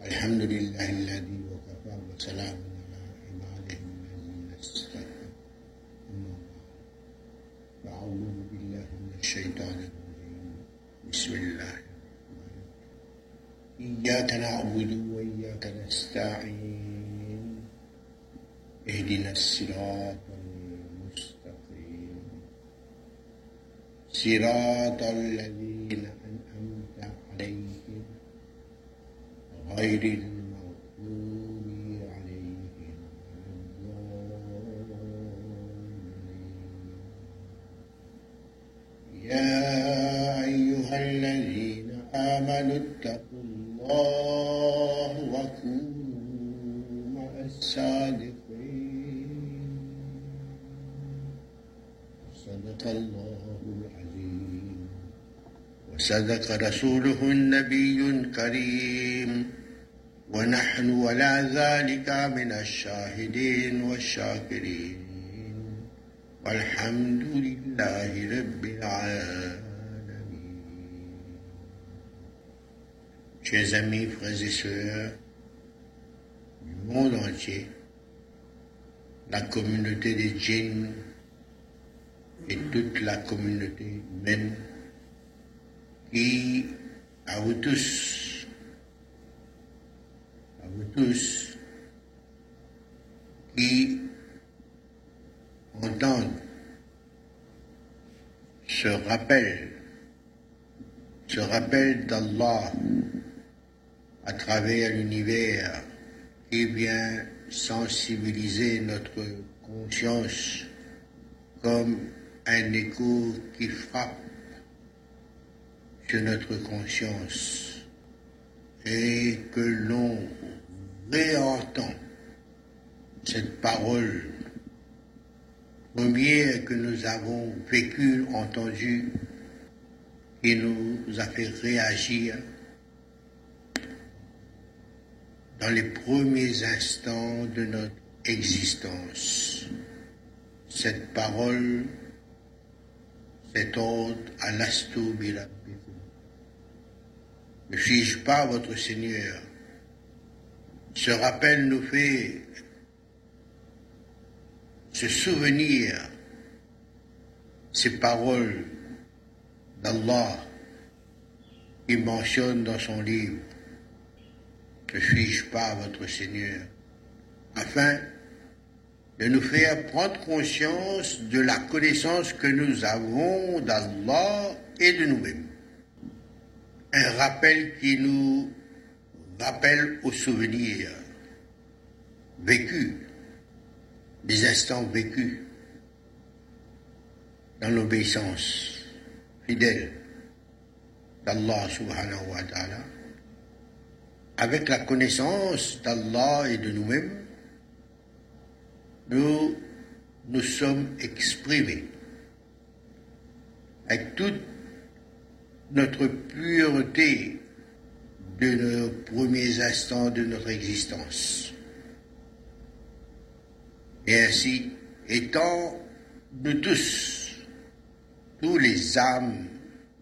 الحمد لله الذي وكفى وسلام على عباده الذين استكبروا أما بعد فأعوذ بالله من الشيطان الرجيم. بسم الله الرحمن الرحيم. إياك نعبد وإياك نستعين. اهدنا الصراط المستقيم. صراط الذين أنعمت عليهم غير المغضوب عليهم يا أيها الذين آمنوا اتقوا الله وكونوا مع الصادقين صدق الله العظيم وصدق رسوله النبي الكريم ونحن ولا ذلك من الشاهدين والشاكرين والحمد لله رب العالمين Chers amis, frères et sœurs du monde entier, la communauté des djinns et toute la communauté humaine qui, à vous tous, à vous tous, qui entendent ce rappel, ce rappel d'Allah à travers l'univers qui vient sensibiliser notre conscience comme un écho qui frappe sur notre conscience et que l'on réentend cette parole première que nous avons vécue, entendue, qui nous a fait réagir dans les premiers instants de notre existence. Cette parole, cet ordre à l'asto Ne suis-je pas votre Seigneur? Ce rappel nous fait se souvenir ces paroles d'Allah qui mentionne dans son livre Ne suis-je pas votre Seigneur? Afin de nous faire prendre conscience de la connaissance que nous avons d'Allah et de nous-mêmes. Un rappel qui nous rappelle aux souvenirs vécus, des instants vécus. Dans l'obéissance fidèle d'Allah subhanahu wa ta'ala, avec la connaissance d'Allah et de nous-mêmes, nous nous sommes exprimés. Avec toute notre pureté de nos premiers instants de notre existence. Et ainsi, étant nous tous, tous les âmes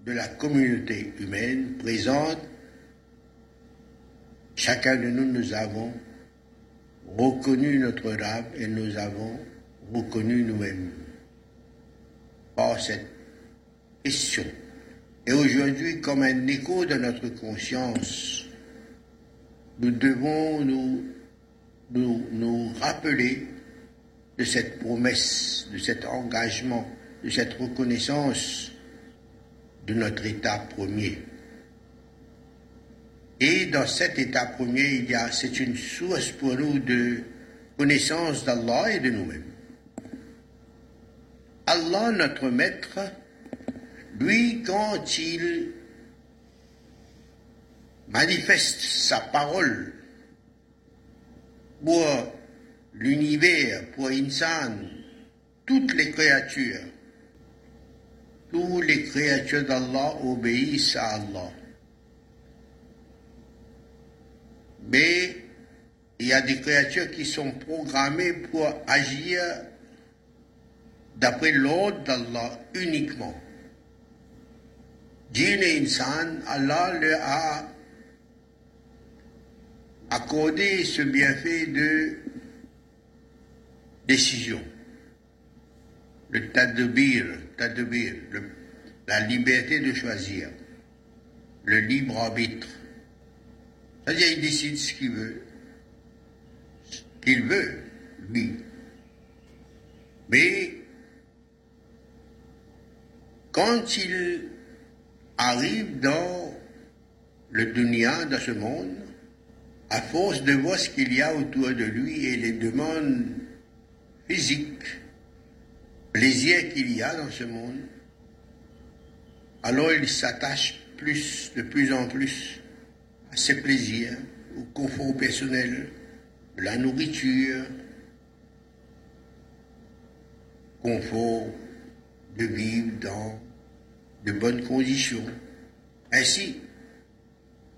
de la communauté humaine présentes, chacun de nous, nous avons reconnu notre âme et nous avons reconnu nous-mêmes par cette question. Et aujourd'hui, comme un écho de notre conscience, nous devons nous, nous, nous rappeler de cette promesse, de cet engagement, de cette reconnaissance de notre état premier. Et dans cet état premier, il y a, c'est une source pour nous de connaissance d'Allah et de nous-mêmes. Allah, notre maître, lui, quand il manifeste sa parole pour l'univers, pour Insan, toutes les créatures, toutes les créatures d'Allah obéissent à Allah. Mais il y a des créatures qui sont programmées pour agir d'après l'ordre d'Allah uniquement. Et Insan, Allah leur a accorder ce bienfait de décision, le tadbir, tadbir, la liberté de choisir, le libre arbitre. C'est-à-dire, il décide ce qu'il veut, ce qu'il veut, lui. Mais quand il arrive dans le dunya, dans ce monde, à force de voir ce qu'il y a autour de lui et les demandes physiques, plaisirs qu'il y a dans ce monde, alors il s'attache plus, de plus en plus à ses plaisirs, au confort personnel, la nourriture, confort de vivre dans de bonnes conditions. Ainsi,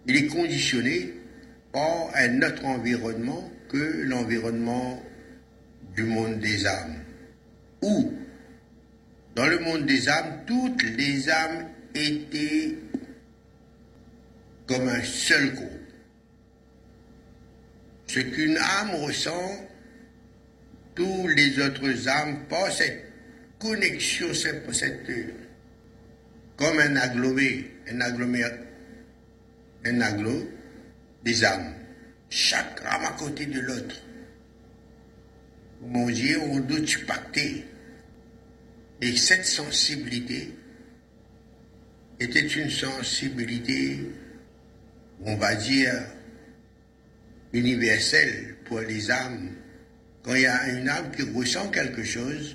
il est conditionné par un autre environnement que l'environnement du monde des âmes. Où, dans le monde des âmes, toutes les âmes étaient comme un seul groupe. Ce qu'une âme ressent, tous les autres âmes par cette connexion, cette, cette- comme un agglomé, un aggloméré, un des âmes, chaque âme à côté de l'autre. Mon Dieu, on doit pacter. Et cette sensibilité était une sensibilité, on va dire, universelle pour les âmes. Quand il y a une âme qui ressent quelque chose,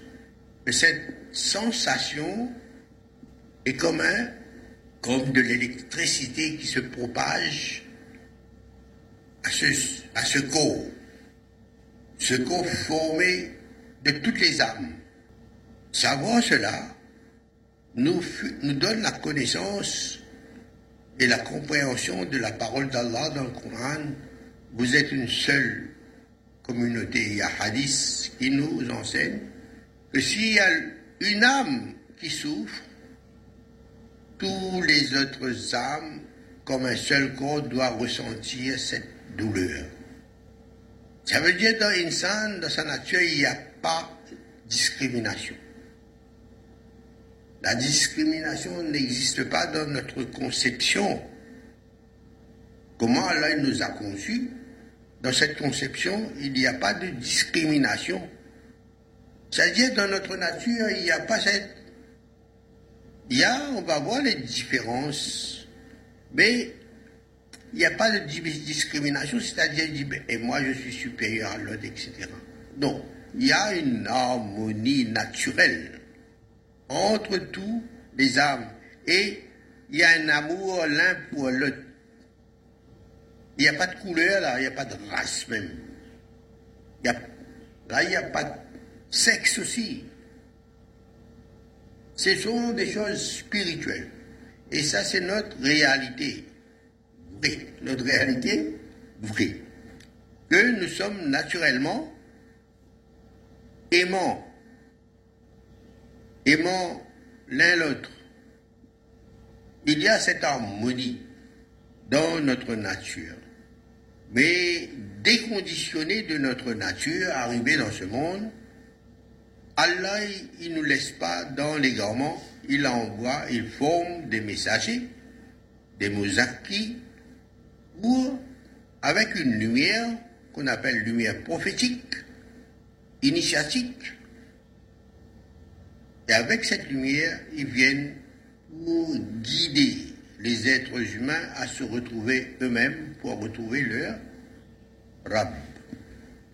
cette sensation est comme un, comme de l'électricité qui se propage à ce, à ce corps. Ce corps formé de toutes les âmes. Savoir cela nous, nous donne la connaissance et la compréhension de la parole d'Allah dans le Coran. Vous êtes une seule communauté. Il y a hadith qui nous enseigne que s'il y a une âme qui souffre, tous les autres âmes, comme un seul corps, doivent ressentir cette douleur. Ça veut dire dans l'insan, dans sa nature, il n'y a pas de discrimination. La discrimination n'existe pas dans notre conception. Comment Allah nous a conçus? Dans cette conception, il n'y a pas de discrimination. C'est-à-dire, dans notre nature, il n'y a pas cette... Il y a, on va voir les différences, mais il n'y a pas de di- discrimination, c'est-à-dire, ben, et moi je suis supérieur à l'autre, etc. Non, il y a une harmonie naturelle entre tous les âmes et il y a un amour l'un pour l'autre. Il n'y a pas de couleur là, il n'y a pas de race même. Y a- là, il n'y a pas de sexe aussi. Ce sont des choses spirituelles. Et ça, c'est notre réalité. Vraie. Notre réalité vraie. Que nous sommes naturellement aimants. Aimants l'un l'autre. Il y a cette harmonie dans notre nature. Mais déconditionné de notre nature, arrivé dans ce monde, Allah, il ne nous laisse pas dans l'égarement, il envoie, il forme des messagers, des mozakis, pour, avec une lumière qu'on appelle lumière prophétique, initiatique, et avec cette lumière, ils viennent pour guider les êtres humains à se retrouver eux-mêmes, pour retrouver leur Rab,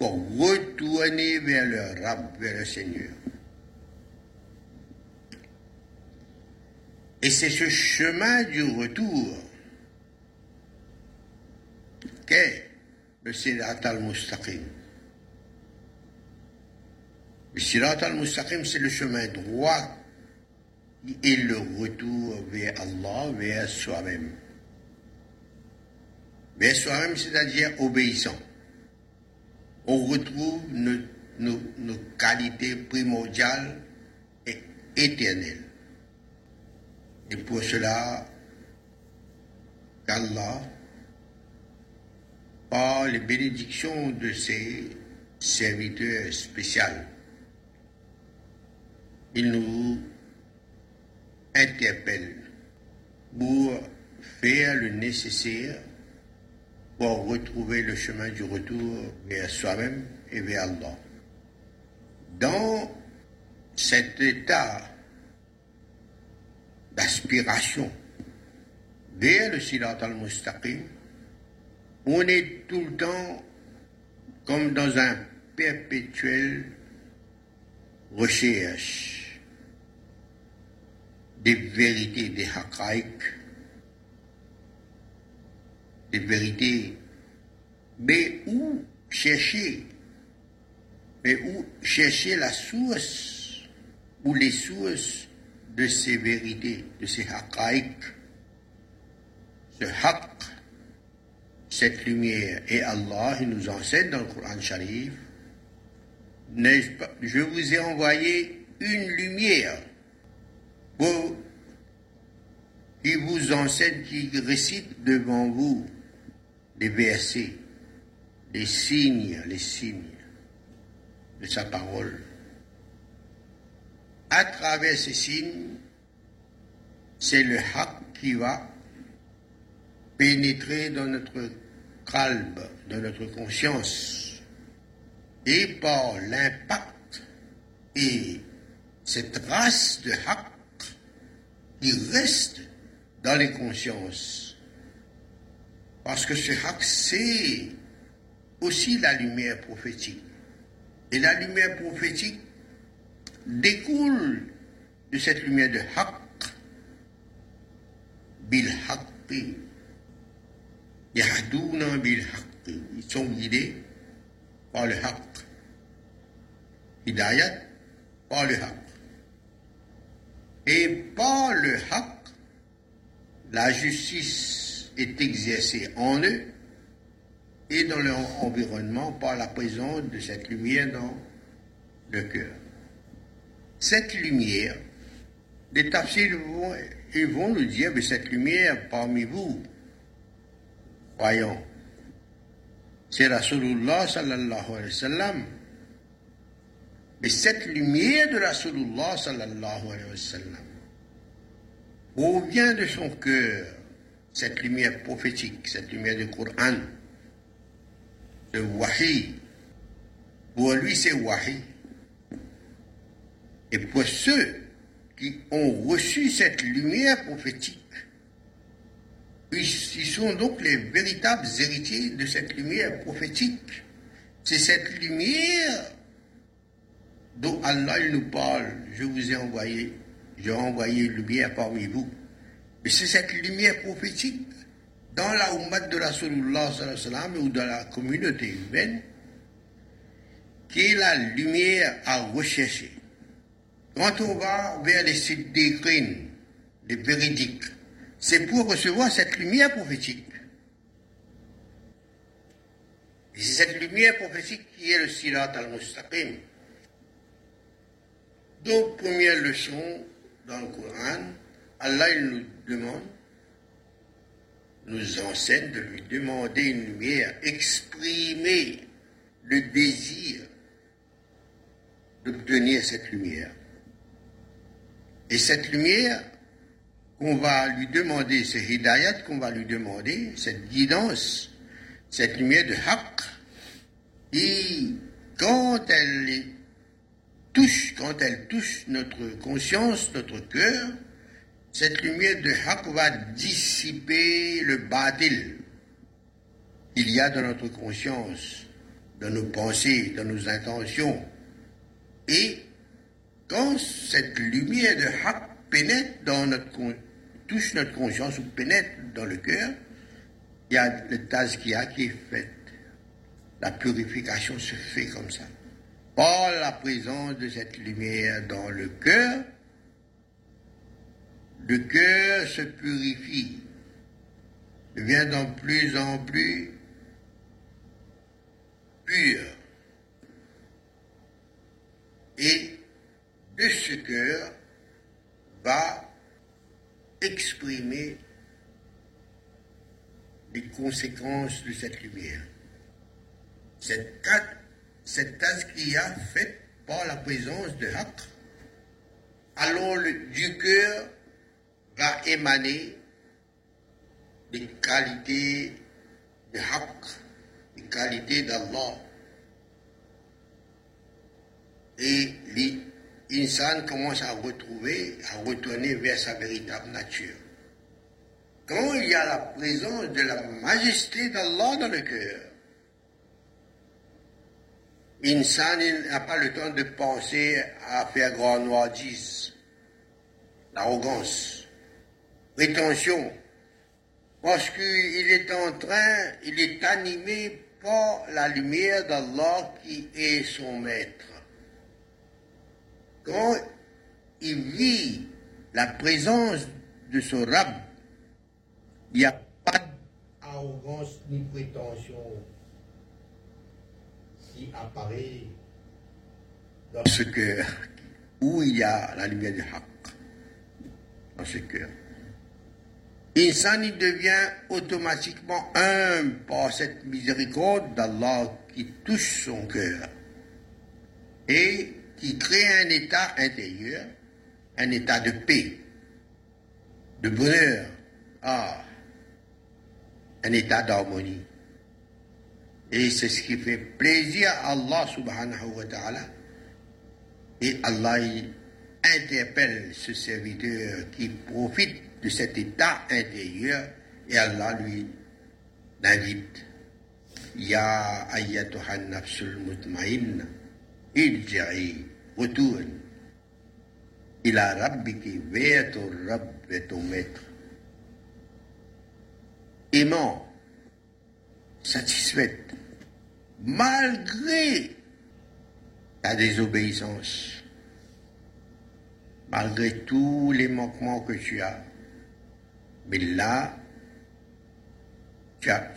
pour retourner vers leur Rab, vers le Seigneur. Et c'est ce chemin du retour qu'est le Sirat al-Mustaqim. Le Sirat al-Mustaqim, c'est le chemin droit et le retour vers Allah, vers soi-même. Vers soi-même, c'est-à-dire obéissant. On retrouve nos, qualités primordiales et éternelles. Et pour cela, qu'Allah par les bénédictions de ses serviteurs spéciaux. Il nous interpelle pour faire le nécessaire pour retrouver le chemin du retour vers soi-même et vers Allah. Dans cet état d'aspiration vers le silat al-mustaqim, on est tout le temps comme dans un perpétuel recherche des vérités, des haqaïq, des vérités, mais où chercher, mais où chercher la source, ou les sources de ces vérités, de ces haqaïq, ce haqq, cette lumière. Et Allah il nous enseigne dans le Coran Sharif, je vous ai envoyé une lumière pour qui vous enseigne, qui récite devant vous les versets, les signes, les signes de sa parole. À travers ces signes, c'est le haq qui va pénétrer dans notre calme, dans notre conscience, et par l'impact et cette race de haq qui reste dans les consciences. Parce que ce haq, c'est aussi la lumière prophétique. Et la lumière prophétique découle de cette lumière de haq, bil haqqi. Yahdouna bil. Ils sont guidés par le haq. Hidayat par le haq. Et par le haq, la justice est exercée en eux et dans leur environnement par la présence de cette lumière dans le cœur. Cette lumière, les tafsirs vont, ils vont nous dire, mais cette lumière parmi vous, voyons, c'est Rasulullah sallallahu alayhi wa sallam. Mais cette lumière de Rasulullah sallallahu alayhi wa sallam provient de son cœur, cette lumière prophétique, cette lumière du Coran, le wahi. Pour lui, c'est wahi. Et pour ceux qui ont reçu cette lumière prophétique, ils sont donc les véritables héritiers de cette lumière prophétique. C'est cette lumière dont Allah nous parle. Je vous ai envoyé, j'ai envoyé lumière parmi vous. C'est cette lumière prophétique dans la Ummah de Rasulullah ou dans la communauté humaine qui est la lumière à rechercher. Quand on va vers les sites d'écrines, les véridiques, c'est pour recevoir cette lumière prophétique. Et c'est cette lumière prophétique qui est le silat al-mustaqim. Donc, première leçon dans le Coran, Allah il nous nous enseigne de lui demander une lumière, exprimer le désir d'obtenir cette lumière. Et cette lumière qu'on va lui demander, ce hidayat qu'on va lui demander, cette guidance, cette lumière de haq, et quand elle touche, quand elle touche notre conscience, notre cœur, cette lumière de haq va dissiper le badil qu'il y a dans notre conscience, dans nos pensées, dans nos intentions. Et quand cette lumière de haq pénètre dans notre touche notre conscience ou pénètre dans le cœur, il y a le tazkia qui est fait. La purification se fait comme ça. Par la présence de cette lumière dans le cœur, le cœur se purifie, devient de plus en plus pur. Et de ce cœur va exprimer les conséquences de cette lumière. cette, cette faite par la présence de Haqq, alors du cœur va émaner des qualités de Haqq, des qualités d'Allah. Et l'insan commence à retrouver, à retourner vers sa véritable nature. Quand il y a la présence de la majesté d'Allah dans le cœur, Insan n'a pas le temps de penser à faire grand noirdice, l'arrogance, rétention, parce qu'il est en train, il est animé par la lumière d'Allah qui est son maître. Quand il vit la présence de son Rab, il n'y a pas d'arrogance ni prétention qui apparaît dans ce cœur où il y a la lumière du Haqq, dans ce cœur. Insan devient automatiquement un par cette miséricorde d'Allah qui touche son cœur et qui crée un état intérieur, un état de paix, de bonheur, ah, un état d'harmonie. Et c'est ce qui fait plaisir à Allah subhanahu wa ta'ala. Et Allah interpelle ce serviteur qui profite de cet état intérieur et Allah lui l'invite. Ya ayyatuha nafsul mutmainna, irja'i, retourne. Ila rabbiki, vers ton Rabb, vers ton maître. Aimant, satisfaite, malgré ta désobéissance, malgré tous les manquements que tu as. Mais là, tu as,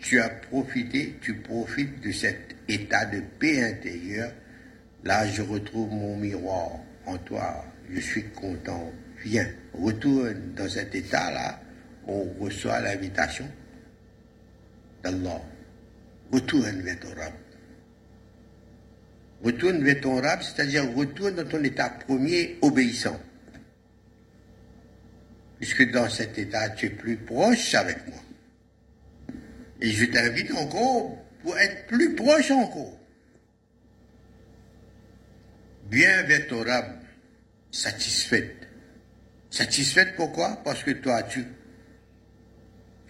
tu as, profité, tu profites de cet état de paix intérieure. Là, je retrouve mon miroir en toi. Je suis content. Viens, retourne dans cet état-là. On reçoit l'invitation d'Allah. Retourne vers ton Rab. Retourne vers ton Rab, c'est-à-dire retourne dans ton état premier obéissant. Puisque dans cet état, tu es plus proche avec moi. Et je t'invite encore pour être plus proche encore. Vers ton Rab, satisfaite. Satisfaite pourquoi Parce que toi, tu,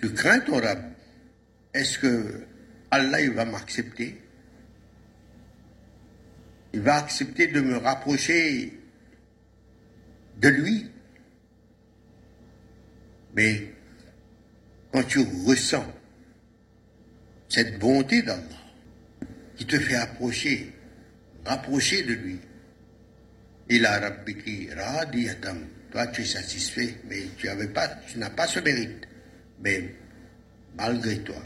tu crains ton Rab. Est-ce que Allah il va m'accepter? Il va accepter de me rapprocher de lui? Mais quand tu ressens cette bonté d'Allah qui te fait approcher, rapprocher de lui, il a rabbiki radiyatam. Toi, tu es satisfait, mais tu n'as pas ce mérite. Mais malgré toi,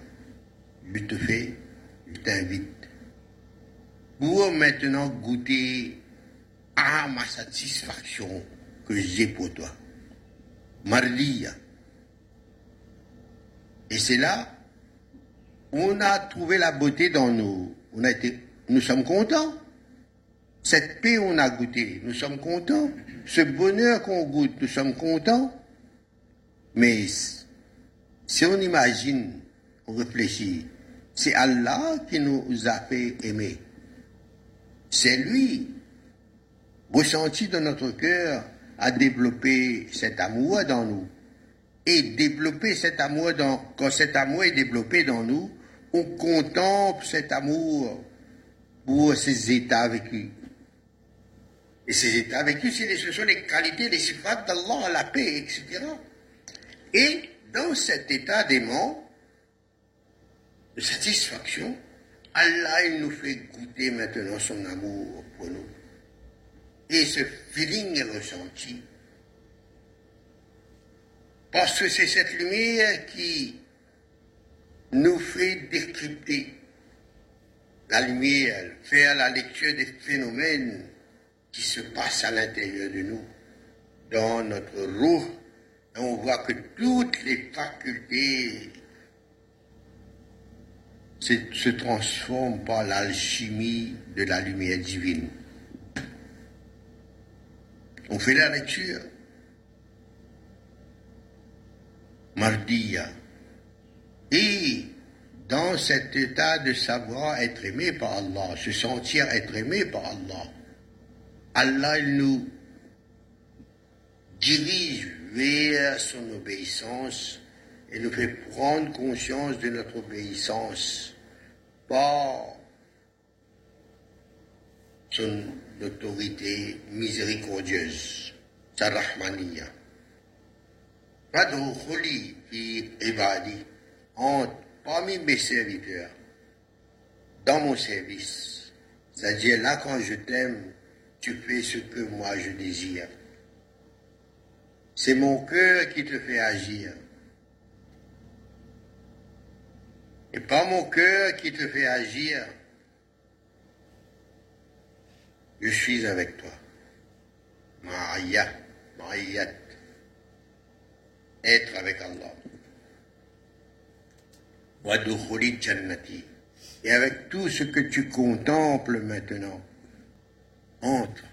je te fais, je t'invite pour maintenant goûter à ma satisfaction que j'ai pour toi. Mardia. Et c'est là on a trouvé la beauté dans nous. On a été, nous sommes contents. Cette paix, on a goûté. Nous sommes contents. Ce bonheur qu'on goûte, nous sommes contents. Mais si on imagine, on réfléchit, c'est Allah qui nous a fait aimer. C'est lui, ressenti dans notre cœur, à développer cet amour dans nous. Et développer cet amour quand cet amour est développé dans nous, on contemple cet amour pour ces états vécus. Et ces états vécus, ce sont les qualités, les sifats d'Allah, la paix, etc. Et dans cet état d'aimant, de satisfaction, Allah nous fait goûter maintenant son amour pour nous. Et ce feeling est ressenti. Parce que c'est cette lumière qui nous fait décrypter la lumière, faire la lecture des phénomènes qui se passent à l'intérieur de nous, dans notre roue. on voit que toutes les facultés se transforme par l'alchimie de la lumière divine. On fait la lecture. Et dans cet état de savoir être aimé par Allah, se sentir être aimé par Allah, Allah nous dirige vers son obéissance et nous fait prendre conscience de notre obéissance par son autorité miséricordieuse, sa. Fadoukhuli fi ibadi, entre parmi mes serviteurs, dans mon service. C'est-à-dire là, quand je t'aime, tu fais ce que moi je désire. C'est mon cœur qui te fait agir. Et pas mon cœur qui te fait agir. Je suis avec toi. Ma'aya, ma'ayat. Être avec Allah. Jannati. Et avec tout ce que tu contemples maintenant, entre.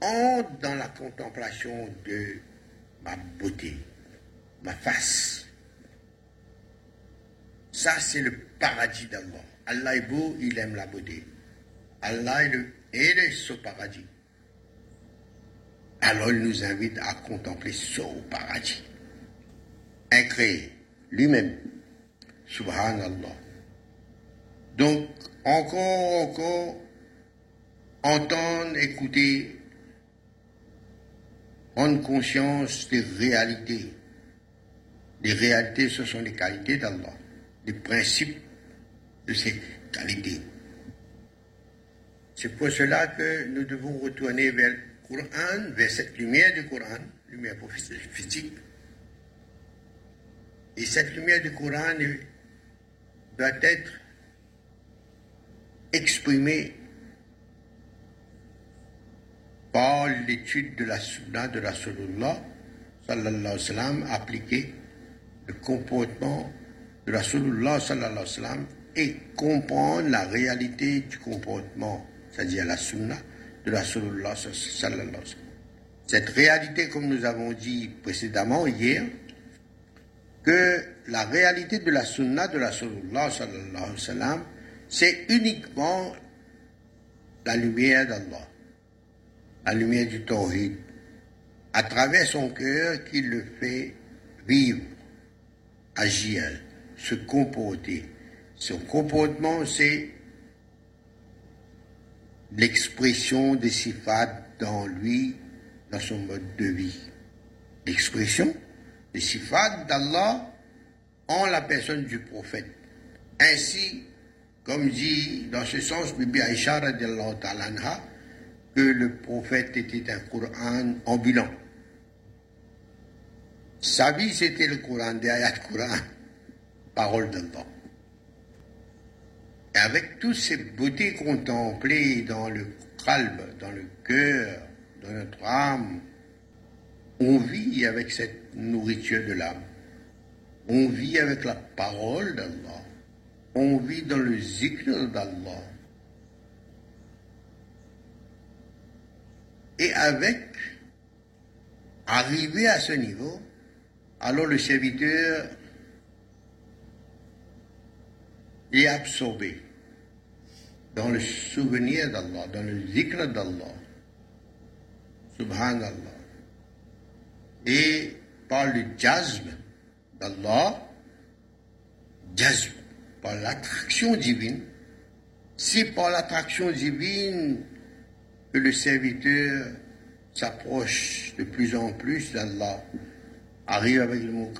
Entre dans la contemplation de ma beauté, ma face. Ça, c'est le paradis d'Allah. Allah est beau, il aime la beauté. Allah est, le, est ce paradis. Alors il nous invite à contempler ce paradis. Incréé, lui-même. Subhanallah. Donc, encore, encore, entendre, écouter, prendre conscience des réalités. Les réalités, ce sont les qualités d'Allah, les principes de ces qualités. C'est pour cela que nous devons retourner vers Coran, vers cette lumière du Coran, lumière physique. Et cette lumière du Coran doit être exprimée par l'étude de la sunna de Rasulullah sallallahu alayhi wa sallam appliquer le comportement de Rasulullah sallallahu et comprendre la réalité du comportement, c'est-à-dire la sunna de Rasulullah sallallahu sallam. Cette réalité, comme nous avons dit précédemment hier, que la réalité de la sunna de Rasulullah sallallahu c'est uniquement la lumière d'Allah la lumière du Tawhid, à travers son cœur qui le fait vivre, agir, se comporter. Son comportement, c'est l'expression des sifat dans lui, dans son mode de vie. L'expression des sifat d'Allah en la personne du prophète. Ainsi, comme dit dans ce sens Bibi ta'ala que le prophète était un Coran ambulant. Sa vie, c'était le Coran, des ayats Coran, parole d'Allah. Et avec toutes ces beautés contemplées dans le calme, dans le cœur, dans notre âme, on vit avec cette nourriture de l'âme. On vit avec la parole d'Allah. On vit dans le zikr d'Allah. Et avec, arrivé à ce niveau, alors le serviteur est absorbé dans le souvenir d'Allah, dans le zikr d'Allah, subhanallah, et par le jazm d'Allah, jazm, par l'attraction divine, c'est par l'attraction divine que le serviteur s'approche de plus en plus d'Allah, arrive avec le mot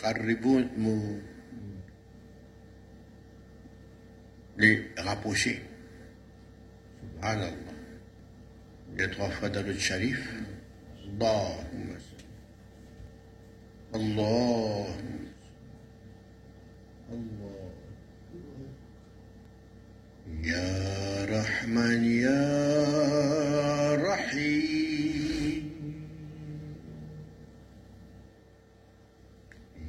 les rapprocher. Subhanallah. A trois fois dans le sharif. Allahumma Allah. Allah. يا رحمن يا رحيم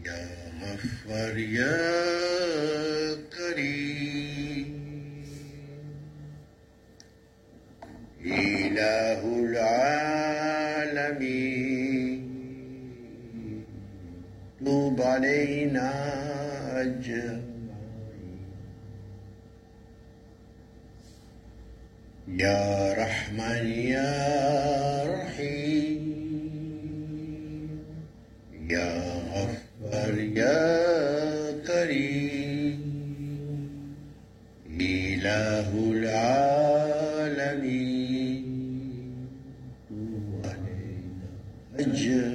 يا غفار يا إله العالمين. طوب علينا أجمعين. يا رحمن يا رحيم. يا غفر يا كريم. إله العالمين. grande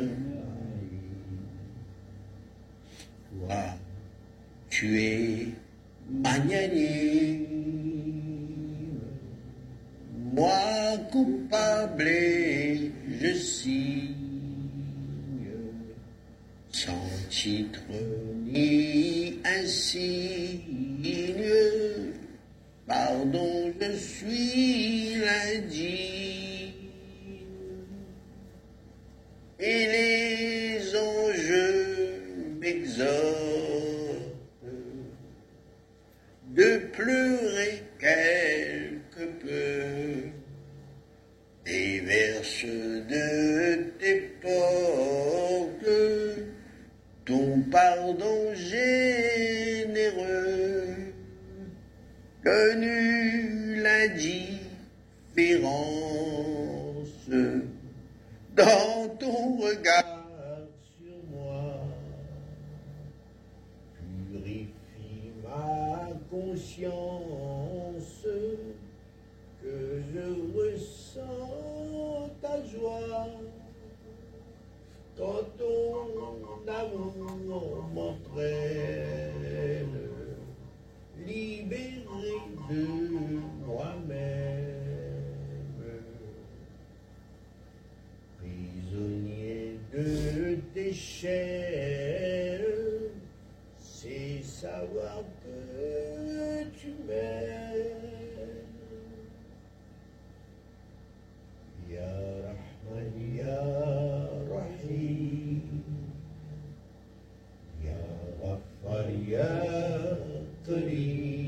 يا قريب.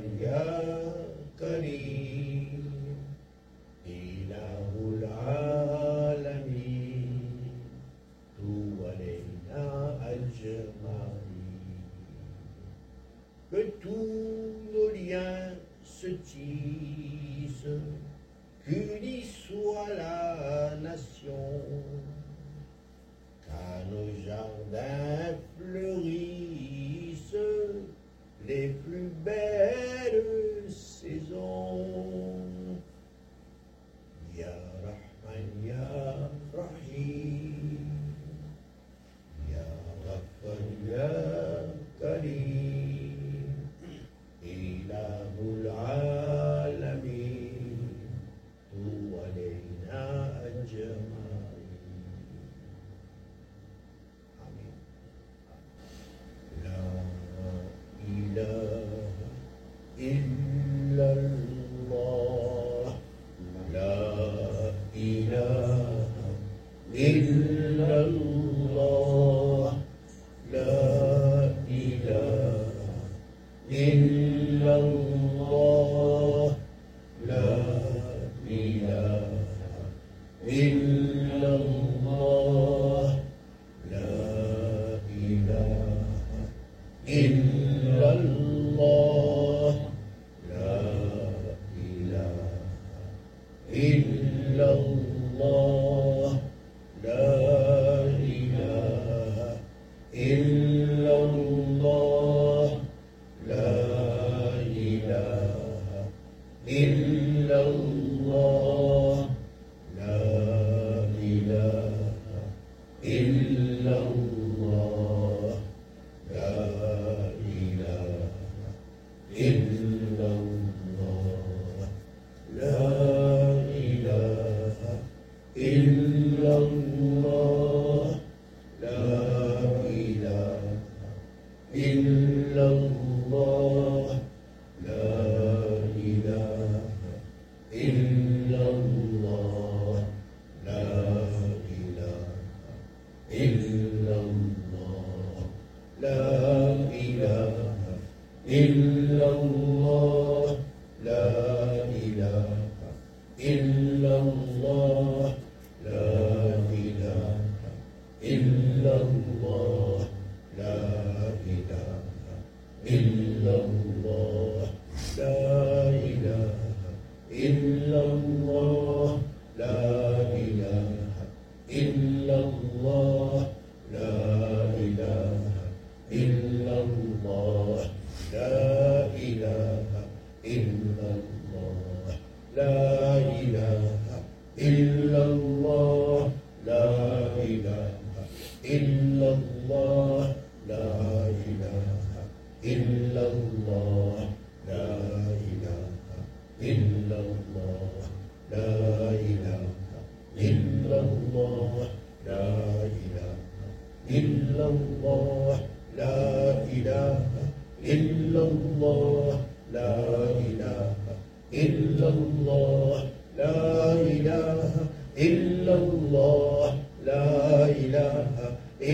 Yeah.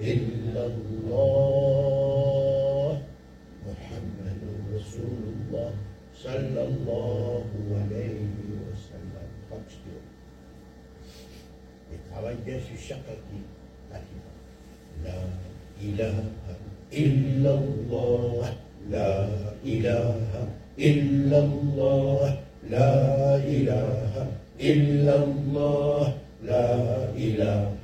إلا الله محمد رسول الله صلى الله عليه وسلم. خمس يوم الحوالي ده لا إله إلا الله. لا إله إلا الله. لا إله إلا الله. لا إله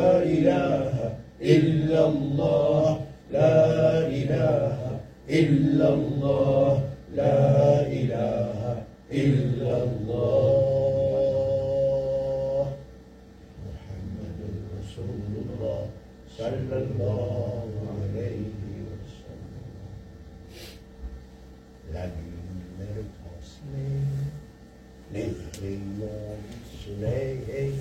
إلا الله لا إله إلا الله لا إله إلا الله. محمد رسول الله صلى الله عليه وسلم. La lune le transmet, les rayons du soleil,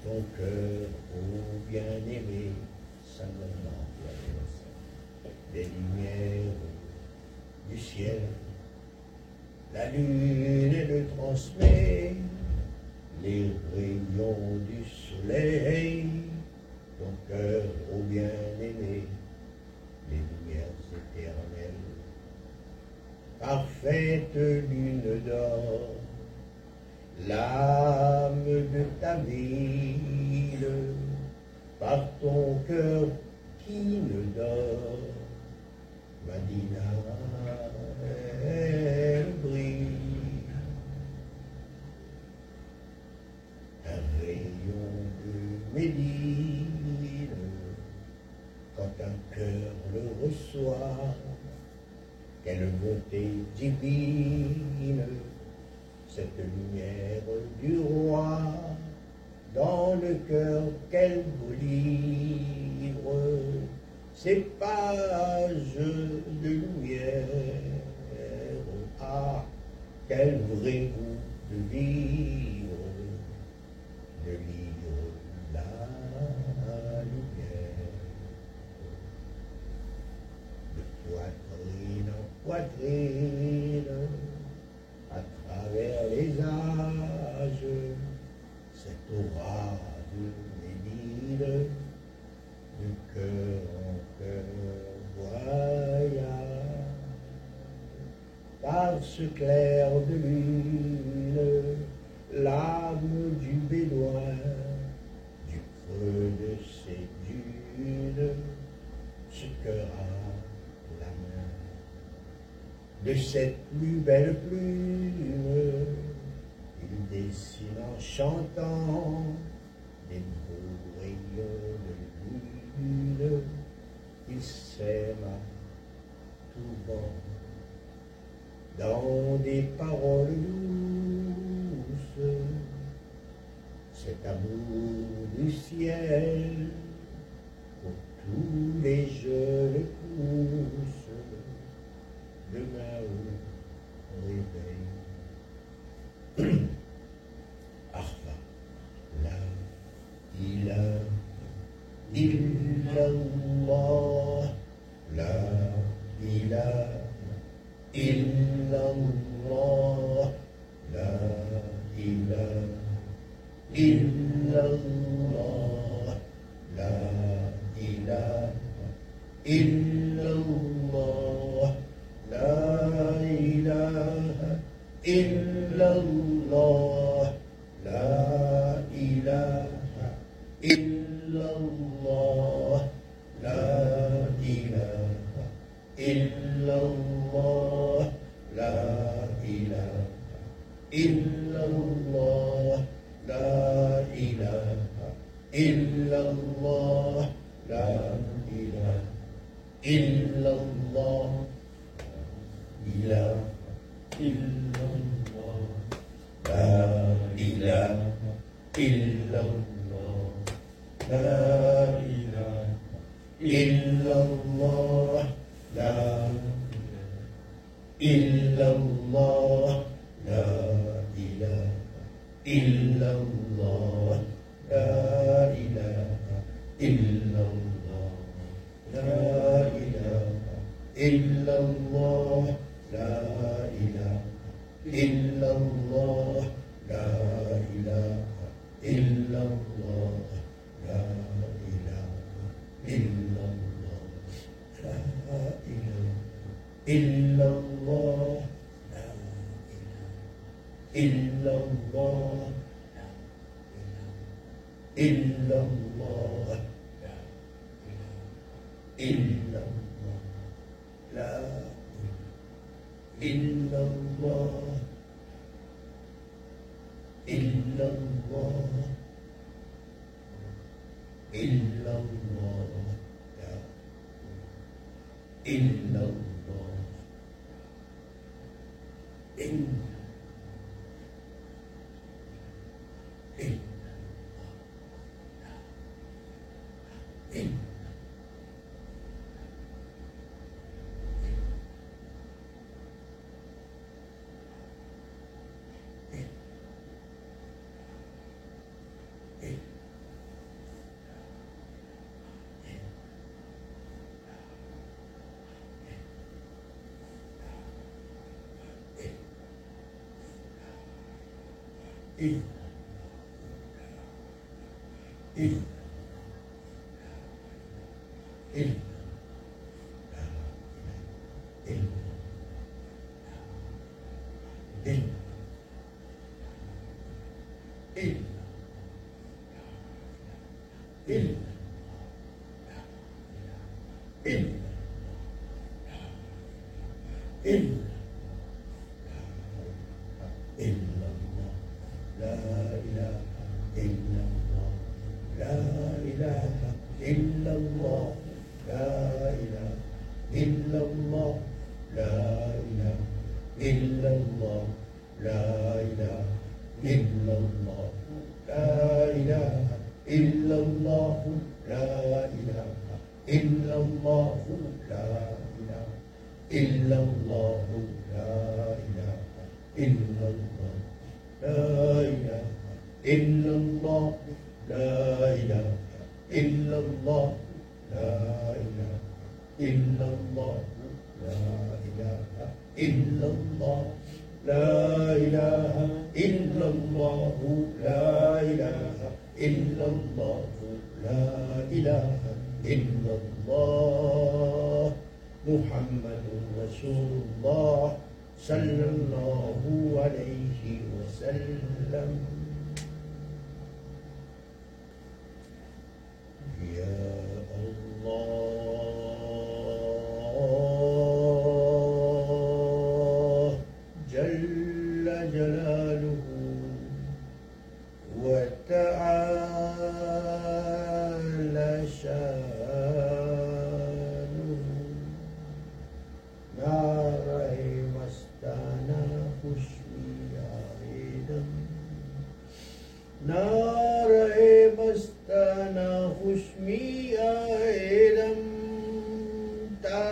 ton cœur, ô bien-aimé, simplement des lumières du ciel. La lune le transmet. ce clair de lune, l'âme du bédouin, du creux de ses dunes, ce cœur à la main. De cette plus belle plume, il dessine en chantant des beaux rayons de lune, il s'aime tout bon dans des paroles douces, cet amour du ciel pour tous les jeunes. الله. لا إلا الله. لا إله إلا الله. لا del استانا حسمي لم تا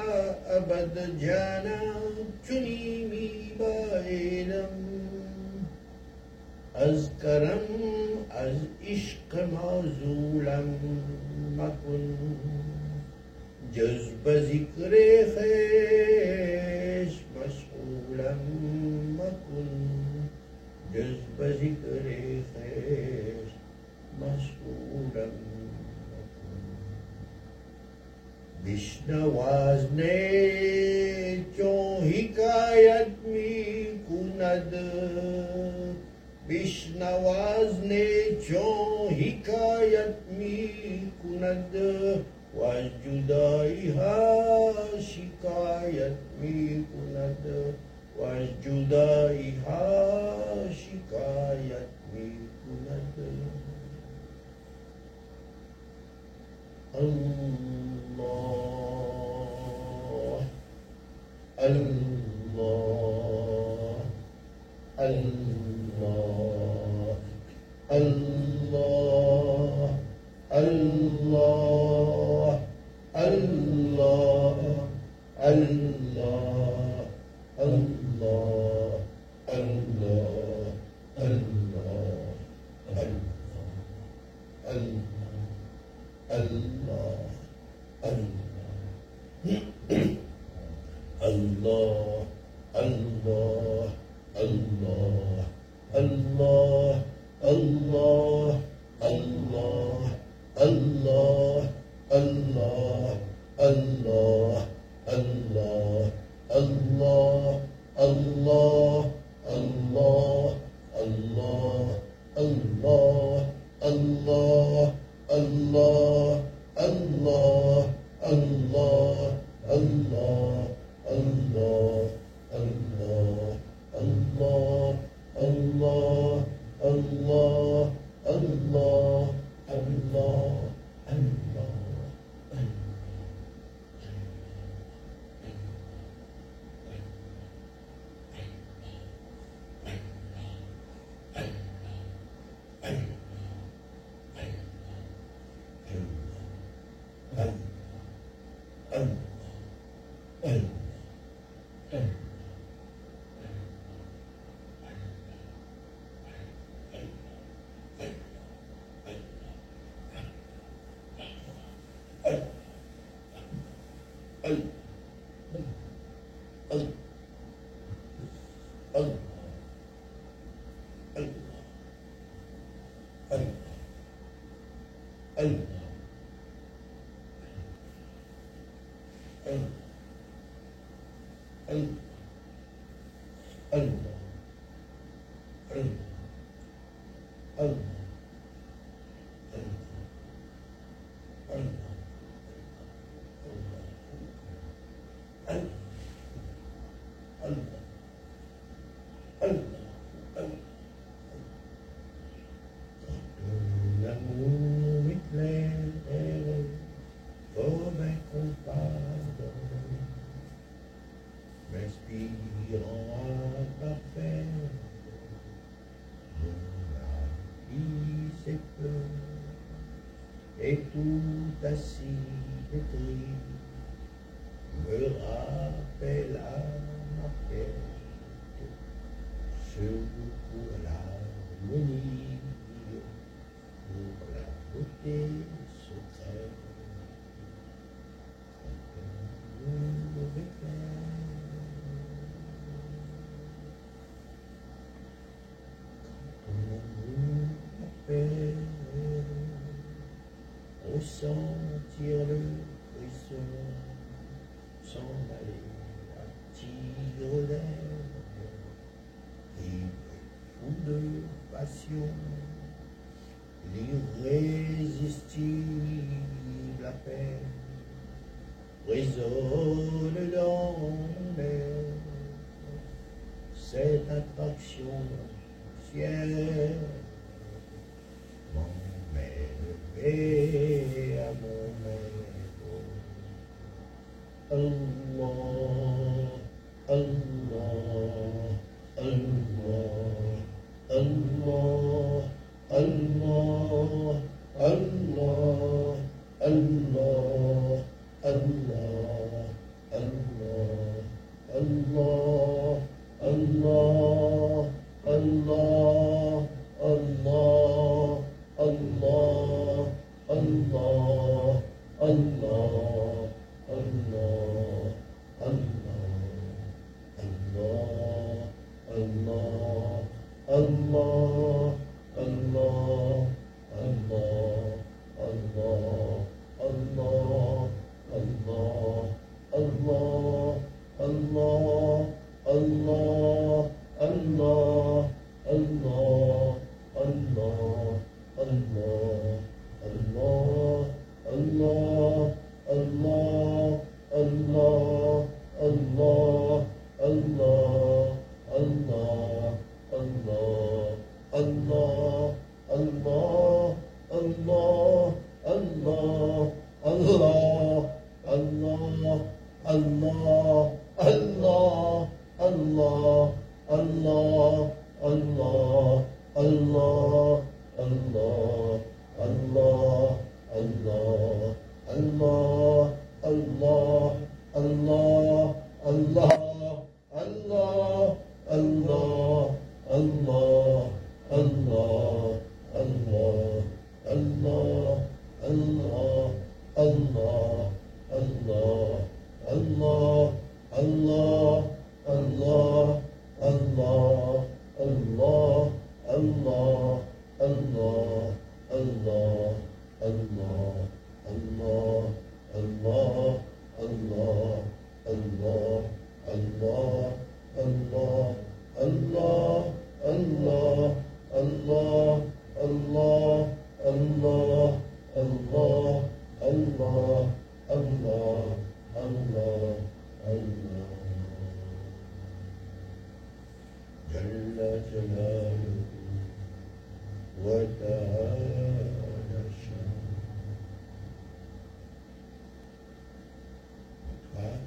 أبد جانا چنیمی بایلم از کرم از عشق معزولم مکن جذب ذکر خیر الله الله الله الله الله الله الله الله الله الله الله الله الله الله الله الله الله الله الله the sea, the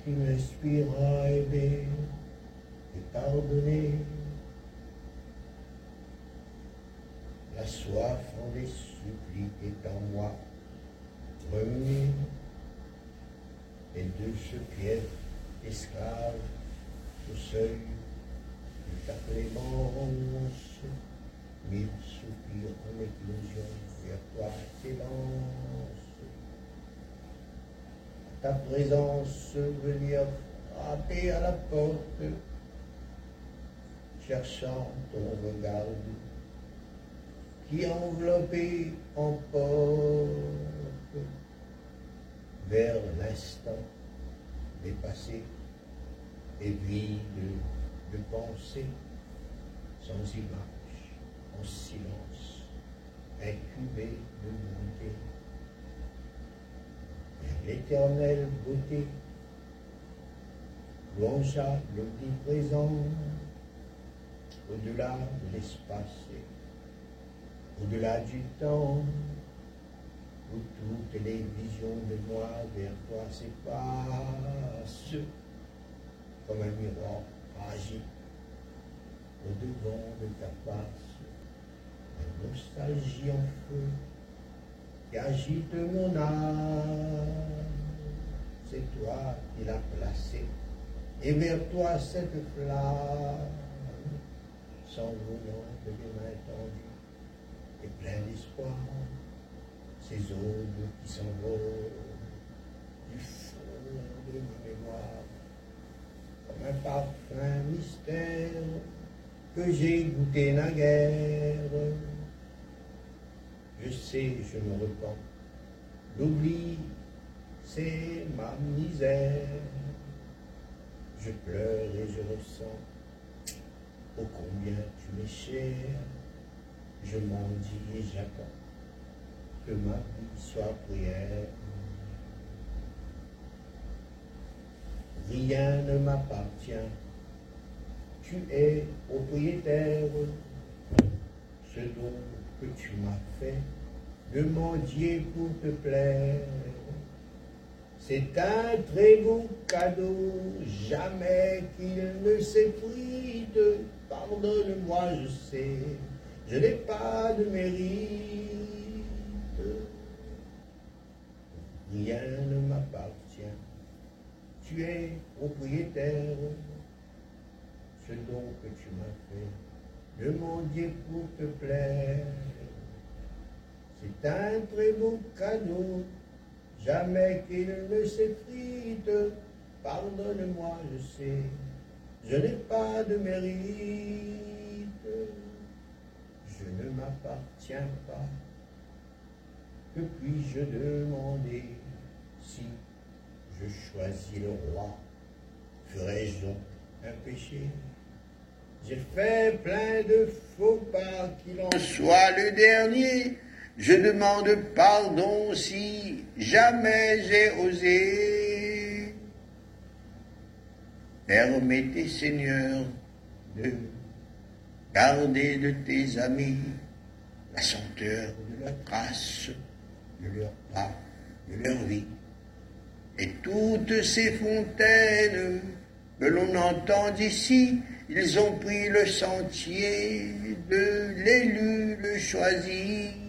Toi qui m'inspiras aimer et pardonner la soif en les suppliques est en moi. Remuée et de ce pied esclave au seuil de ta clémence, ta présence venir frapper à la porte, cherchant ton regard qui enveloppé emporte vers l'instant dépassé et vide de pensée, sans image, en silence, incubé de bonté. L'éternelle beauté, louangeable, omniprésent, au-delà de l'espace, au-delà du temps, où toutes les visions de moi vers toi s'effacent, comme un miroir fragile au devant de ta face, un nostalgie en feu qui agite mon âme. C'est toi qui l'as placé, et vers toi cette flamme, sans voyant de des mains tendues et plein d'espoir, ces aubes qui s'envolent du fond de ma mémoire, comme un parfum mystère que j'ai goûté naguère. Je sais, je me repens. L'oubli, c'est ma misère. Je pleure et je ressens. Oh combien tu m'es cher. Je m'en dis et j'attends que ma vie soit prière. Rien ne m'appartient. Tu es propriétaire. Ce dont tu m'as fait de mendier pour te plaire. C'est un très beau cadeau, jamais qu'il ne s'effrite. Pardonne-moi, je sais, je n'ai pas de mérite. Rien ne m'appartient, tu es propriétaire. Ce don que tu m'as fait, de mendier pour te plaire. C'est un très beau cadeau, jamais qu'il ne s'effrite. Pardonne-moi, je sais, je n'ai pas de mérite. Je ne m'appartiens pas. Que puis-je demander si je choisis le roi? Ferais-je donc un péché? J'ai fait plein de faux pas, qu'il en soit le dernier. Je demande pardon si jamais j'ai osé. Permettez, Seigneur, de garder de tes amis la senteur de leur trace, de leur pas, de leur vie. Et toutes ces fontaines que l'on entend d'ici, ils ont pris le sentier de l'élu, le choisi.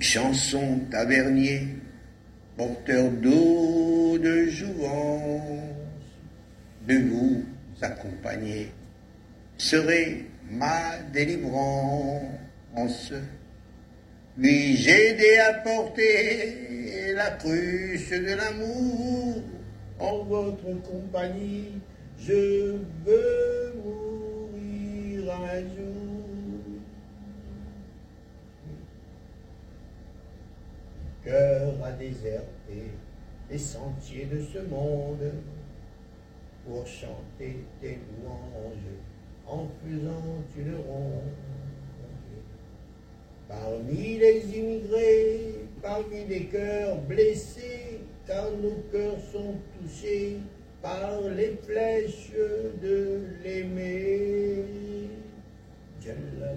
Chansons tavernier, porteurs d'eau de jouvence, de vous accompagner, serait ma délivrance. Puis-je aider à porter la cruche de l'amour en votre compagnie Je veux mourir un jour. Cœur a déserté les sentiers de ce monde pour chanter tes louanges en faisant une ronde. Parmi les immigrés, parmi les cœurs blessés, car nos cœurs sont touchés par les flèches de. Jalla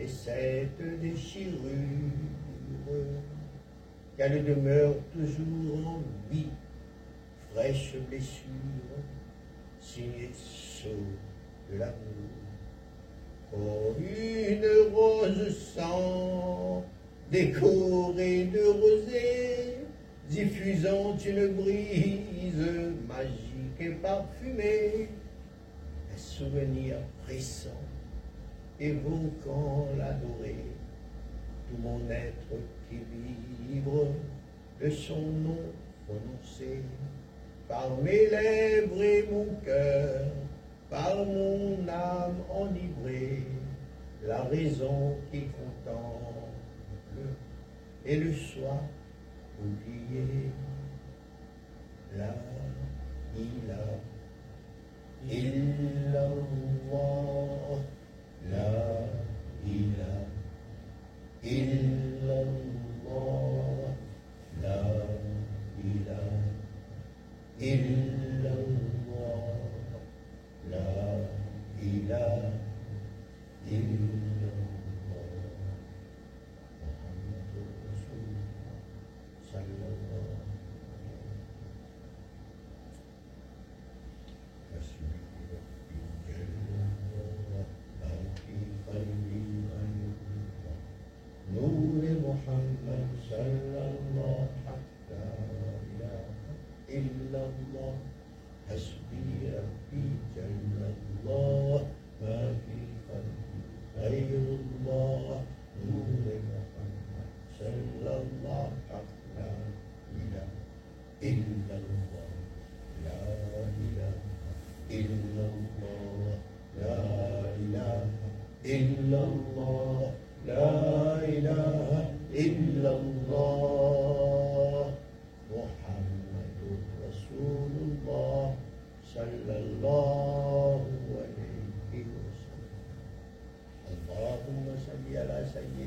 et cette déchirure qu'elle demeure toujours en vie, fraîche blessure, signée saut de l'amour. Oh, une rose sang décorée de rosée, diffusant une brise magique et parfumée, un souvenir récent évoquant l'adoré, tout mon être qui vibre de son nom prononcé, par mes lèvres et mon cœur, par mon âme enivrée, la raison qui contemple et le soir oublié, là il a, il a love, love, in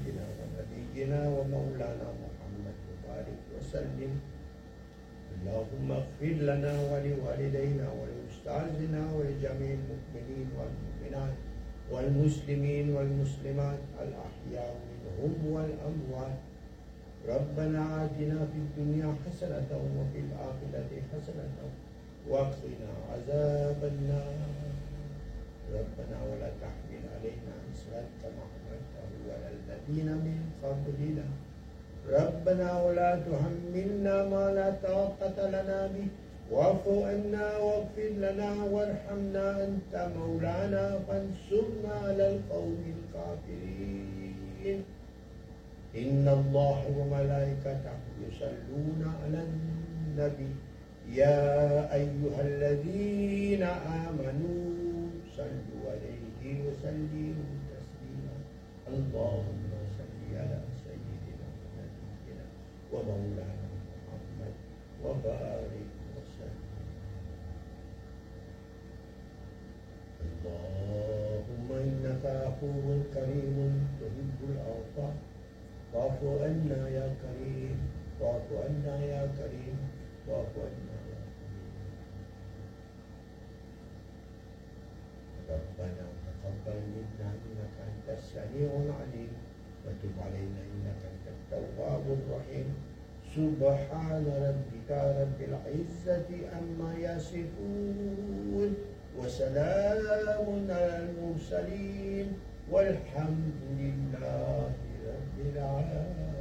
سيدنا ونبينا ومولانا محمد وبارك وسلم. اللهم اغفر لنا ولوالدينا ولأستاذنا ولجميع المؤمنين والمؤمنات والمسلمين والمسلمات الأحياء منهم والأموات. ربنا آتنا في الدنيا حسنة وفي الآخرة حسنة وقنا عذاب النار. ربنا ولا تحمل علينا إسرا كما الذين من قبلنا ربنا ولا تحملنا ما لا طاقة لنا به. واعف عنا واغفر لنا وارحمنا أنت مولانا فانصرنا على القوم الكافرين. إن الله وملائكته يصلون على النبي. يا أيها الذين آمنوا صلوا عليه وسلموا تسليما. اللهم على سيدنا ونبينا ومولانا محمد وبارك اللهم إنك عفو كريم تحب العفو. فاعف عنا يا كريم. واعف عنا يا كريم. واعف عنا يا كريم. ربنا تقبل منا إنك أنت السميع العليم. وتب علينا إنك أنت التواب الرحيم. سبحان ربك رب العزة عما يصفون وسلام على المرسلين والحمد لله رب العالمين.